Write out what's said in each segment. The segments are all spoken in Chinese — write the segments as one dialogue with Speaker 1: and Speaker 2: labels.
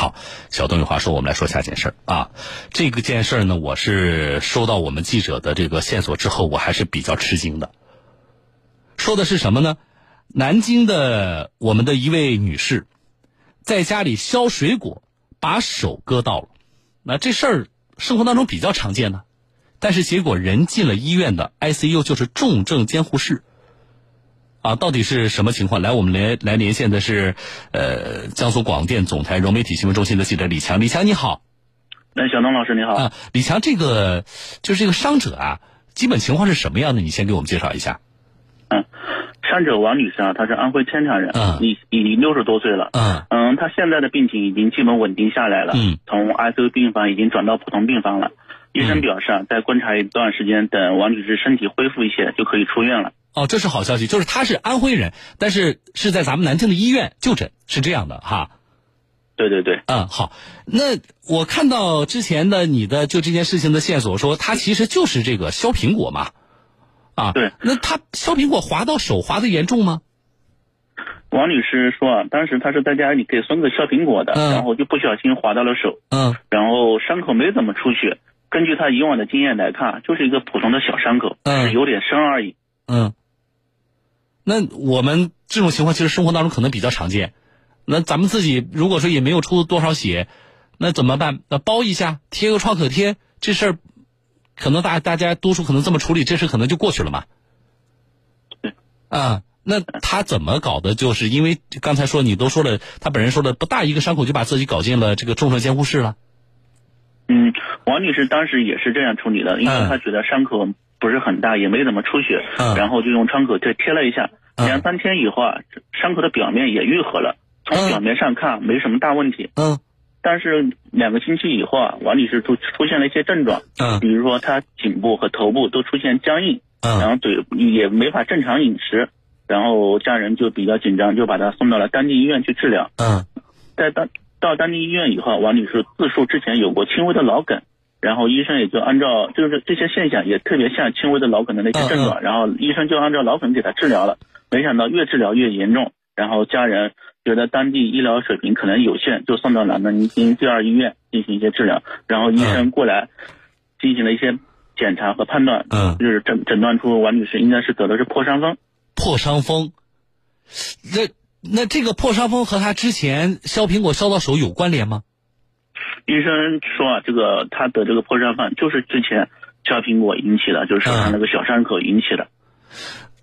Speaker 1: 好，小东有话说，我们来说下件事儿啊。这个件事儿呢，我是收到我们记者的这个线索之后，我还是比较吃惊的。说的是什么呢？南京的我们的一位女士，在家里削水果，把手割到了。那这事儿生活当中比较常见呢，但是结果人进了医院的 ICU，就是重症监护室。啊，到底是什么情况？来，我们连来连线的是，呃，江苏广电总台融媒体新闻中心的记者李强。李强，你好。
Speaker 2: 那小东老师你好。
Speaker 1: 啊，李强，这个就是这个伤者啊，基本情况是什么样的？你先给我们介绍一下。
Speaker 2: 嗯，伤者王女士啊，她是安徽天长人，嗯，已已六十多岁了，嗯嗯，她现在的病情已经基本稳定下来了，嗯，从 ICU 病房已经转到普通病房了。医生表示啊，再观察一段时间，等王女士身体恢复一些，就可以出院了。
Speaker 1: 哦，这是好消息，就是他是安徽人，但是是在咱们南京的医院就诊，是这样的哈。
Speaker 2: 对对对，
Speaker 1: 嗯，好。那我看到之前的你的就这件事情的线索，说他其实就是这个削苹果嘛，啊，
Speaker 2: 对。
Speaker 1: 那他削苹果划到手，划的严重吗？
Speaker 2: 王女士说啊，当时她是在家里给孙子削苹果的，然后就不小心划到了手，嗯，然后伤口没怎么出血。根据她以往的经验来看，就是一个普通的小伤口，嗯，有点深而已，
Speaker 1: 嗯。那我们这种情况其实生活当中可能比较常见，那咱们自己如果说也没有出多少血，那怎么办？那包一下，贴个创可贴，这事儿可能大大家多数可能这么处理，这事可能就过去了嘛。
Speaker 2: 对，
Speaker 1: 啊，那他怎么搞的？就是因为刚才说你都说了，他本人说了不大一个伤口就把自己搞进了这个重症监护室了。
Speaker 2: 嗯，王女士当时也是这样处理的，因为她觉得伤口不是很大，也没怎么出血，然后就用创可贴贴了一下。两三天以后啊，伤口的表面也愈合了。从表面上看没什么大问题。嗯。但是两个星期以后啊，王女士出出现了一些症状。嗯。比如说她颈部和头部都出现僵硬。嗯。然后嘴也没法正常饮食，然后家人就比较紧张，就把她送到了当地医院去治疗。嗯。在当到当地医院以后，王女士自述之前有过轻微的脑梗，然后医生也就按照就是这些现象也特别像轻微的脑梗的那些症状，然后医生就按照脑梗给他治疗了。没想到越治疗越严重，然后家人觉得当地医疗水平可能有限，就送到了南京第二医院进行一些治疗。然后医生过来进行了一些检查和判断，嗯，就是诊诊断出王女士应该是得的是破伤风。
Speaker 1: 破伤风，那那这个破伤风和她之前削苹果削到手有关联吗？
Speaker 2: 医生说啊，这个他得这个破伤风就是之前削苹果引起的，就是手上那个小伤口引起的。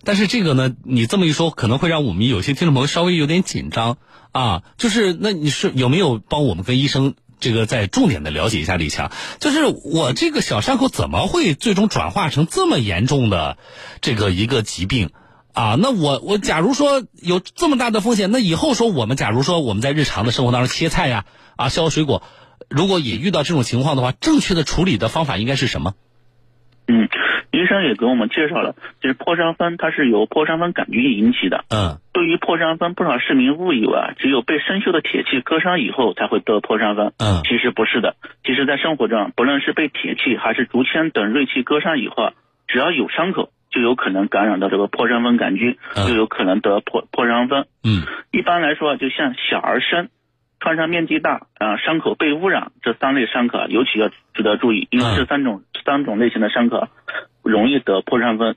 Speaker 1: 但是这个呢，你这么一说，可能会让我们有些听众朋友稍微有点紧张啊。就是那你是有没有帮我们跟医生这个再重点的了解一下李强？就是我这个小伤口怎么会最终转化成这么严重的这个一个疾病啊？那我我假如说有这么大的风险，那以后说我们假如说我们在日常的生活当中切菜呀啊削水果，如果也遇到这种情况的话，正确的处理的方法应该是什么？
Speaker 2: 嗯。医生也给我们介绍了，就是破伤风，它是由破伤风杆菌引起的。嗯，对于破伤风，不少市民误以为啊，只有被生锈的铁器割伤以后才会得破伤风。嗯，其实不是的。其实，在生活中，不论是被铁器还是竹签等锐器割伤以后，只要有伤口，就有可能感染到这个破伤风杆菌，就有可能得破破伤风。嗯，一般来说，就像小儿生。创伤面积大啊，伤口被污染这三类伤口尤其要值得注意，因为这三种三种类型的伤口容易得破伤风。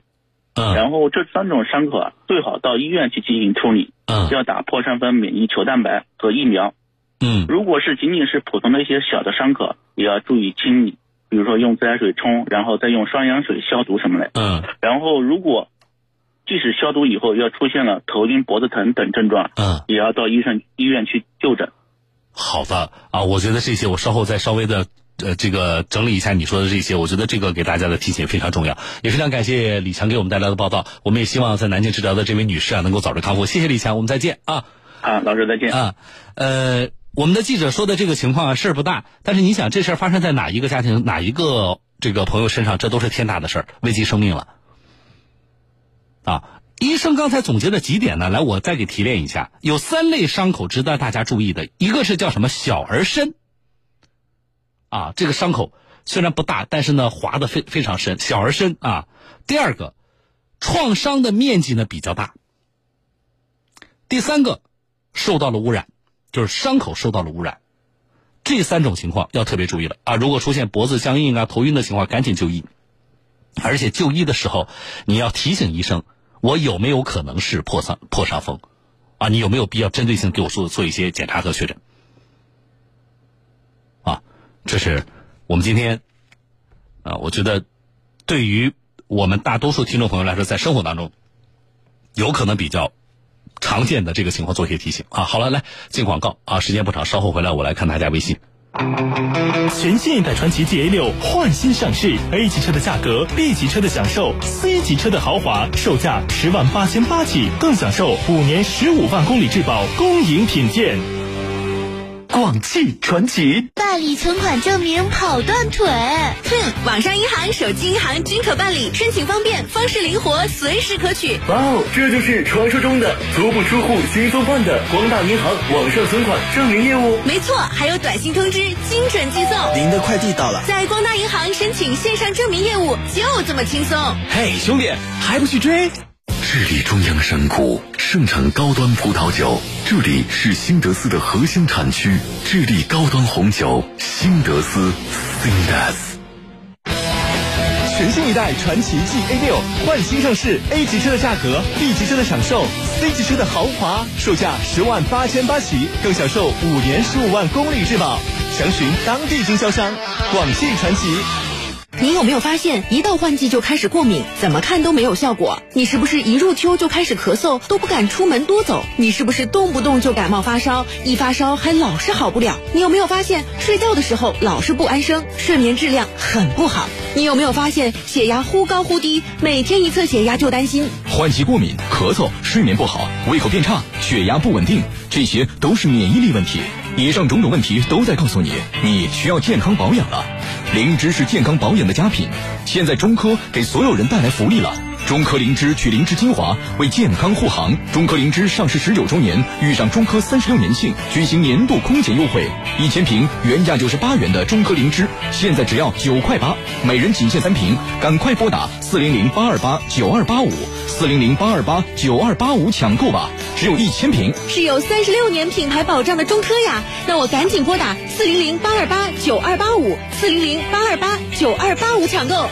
Speaker 2: 嗯，然后这三种伤口啊，最好到医院去进行处理。嗯，要打破伤风免疫球蛋白和疫苗。嗯，如果是仅仅是普通的一些小的伤口，也要注意清理，比如说用自来水冲，然后再用双氧水消毒什么的。嗯，然后如果即使消毒以后要出现了头晕、脖子疼等症状，嗯，也要到医生医院去就诊。
Speaker 1: 好的啊，我觉得这些我稍后再稍微的呃这个整理一下你说的这些，我觉得这个给大家的提醒非常重要，也非常感谢李强给我们带来的报道。我们也希望在南京治疗的这位女士啊能够早日康复。谢谢李强，我们再见啊。
Speaker 2: 啊，老师再见
Speaker 1: 啊。呃，我们的记者说的这个情况啊事儿不大，但是你想这事儿发生在哪一个家庭哪一个这个朋友身上，这都是天大的事儿，危及生命了啊。医生刚才总结了几点呢？来，我再给提炼一下。有三类伤口值得大家注意的，一个是叫什么小而深，啊，这个伤口虽然不大，但是呢划的非非常深，小而深啊。第二个，创伤的面积呢比较大。第三个，受到了污染，就是伤口受到了污染。这三种情况要特别注意了啊！如果出现脖子僵硬啊、头晕的情况，赶紧就医。而且就医的时候，你要提醒医生，我有没有可能是破伤破伤风？啊，你有没有必要针对性给我做做一些检查和确诊？啊，这是我们今天啊，我觉得对于我们大多数听众朋友来说，在生活当中有可能比较常见的这个情况做一些提醒啊。好了，来进广告啊，时间不长，稍后回来我来看大家微信。
Speaker 3: 全新一代传祺 GA 六焕新上市，A 级车的价格，B 级车的享受，C 级车的豪华，售价十万八千八起，更享受五年十五万公里质保，恭迎品鉴。广汽传祺，
Speaker 4: 办理存款证明跑断腿。
Speaker 5: 哼，网上银行、手机银行均可办理，申请方便，方式灵活，随时可取。
Speaker 3: 哇哦，这就是传说中的足不出户、轻松办的光大银行网上存款证明业务。
Speaker 5: 没错，还有短信通知，精准寄送。
Speaker 6: 您的快递到了，
Speaker 5: 在光大银行申请线上证明业务就这么轻松。
Speaker 3: 嘿，兄弟，还不去追？
Speaker 7: 智利中央山谷盛产高端葡萄酒，这里是新德斯的核心产区。智利高端红酒，新德斯 s i n d e s
Speaker 3: 全新一代传奇 G A 六换新上市，A 级车的价格，B 级车的享受，C 级车的豪华，售价十万八千八起，更享受五年十五万公里质保。详询当地经销商，广汽传祺。
Speaker 5: 你有没有发现，一到换季就开始过敏，怎么看都没有效果？你是不是一入秋就开始咳嗽，都不敢出门多走？你是不是动不动就感冒发烧，一发烧还老是好不了？你有没有发现，睡觉的时候老是不安生，睡眠质量很不好？你有没有发现，血压忽高忽低，每天一测血压就担心？
Speaker 8: 换季过敏、咳嗽、睡眠不好、胃口变差、血压不稳定，这些都是免疫力问题。以上种种问题都在告诉你，你需要健康保养了。灵芝是健康保养的佳品，现在中科给所有人带来福利了。中科灵芝取灵芝精华为健康护航。中科灵芝上市十九周年，遇上中科三十六年庆，举行年度空前优惠，一千瓶原价九十八元的中科灵芝，现在只要九块八，每人仅限三瓶，赶快拨打四零零八二八九二八五四零零八二八九二八五抢购吧，只有一千瓶。
Speaker 5: 是有三十六年品牌保障的中科呀，那我赶紧拨打四零零八二八九二八五四零零八二八九二八五抢购。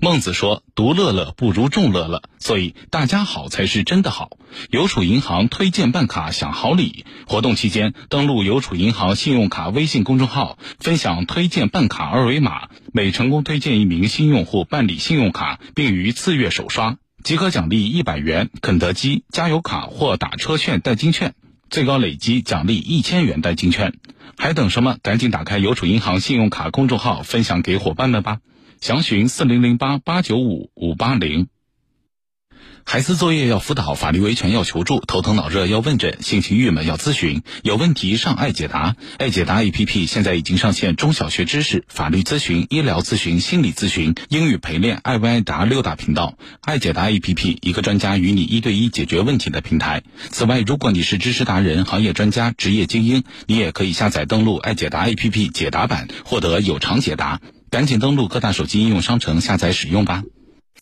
Speaker 9: 孟子说：“独乐乐不如众乐乐，所以大家好才是真的好。”邮储银行推荐办卡享好礼，活动期间登录邮储银行信用卡微信公众号，分享推荐办卡二维码，每成功推荐一名新用户办理信用卡，并于次月首刷，即可奖励一百元肯德基加油卡或打车券代金券，最高累计奖励一千元代金券。还等什么？赶紧打开邮储银行信用卡公众号，分享给伙伴们吧！详询四零零八八九五五八零。孩子作业要辅导，法律维权要求助，头疼脑热要问诊，心情郁闷要咨询，有问题上爱解答。爱解答 APP 现在已经上线中小学知识、法律咨询、医疗咨询、心理咨询、英语陪练、爱问爱答六大频道。爱解答 APP 一个专家与你一对一解决问题的平台。此外，如果你是知识达人、行业专家、职业精英，你也可以下载登录爱解答 APP 解答版，获得有偿解答。赶紧登录各大手机应用商城下载使用吧。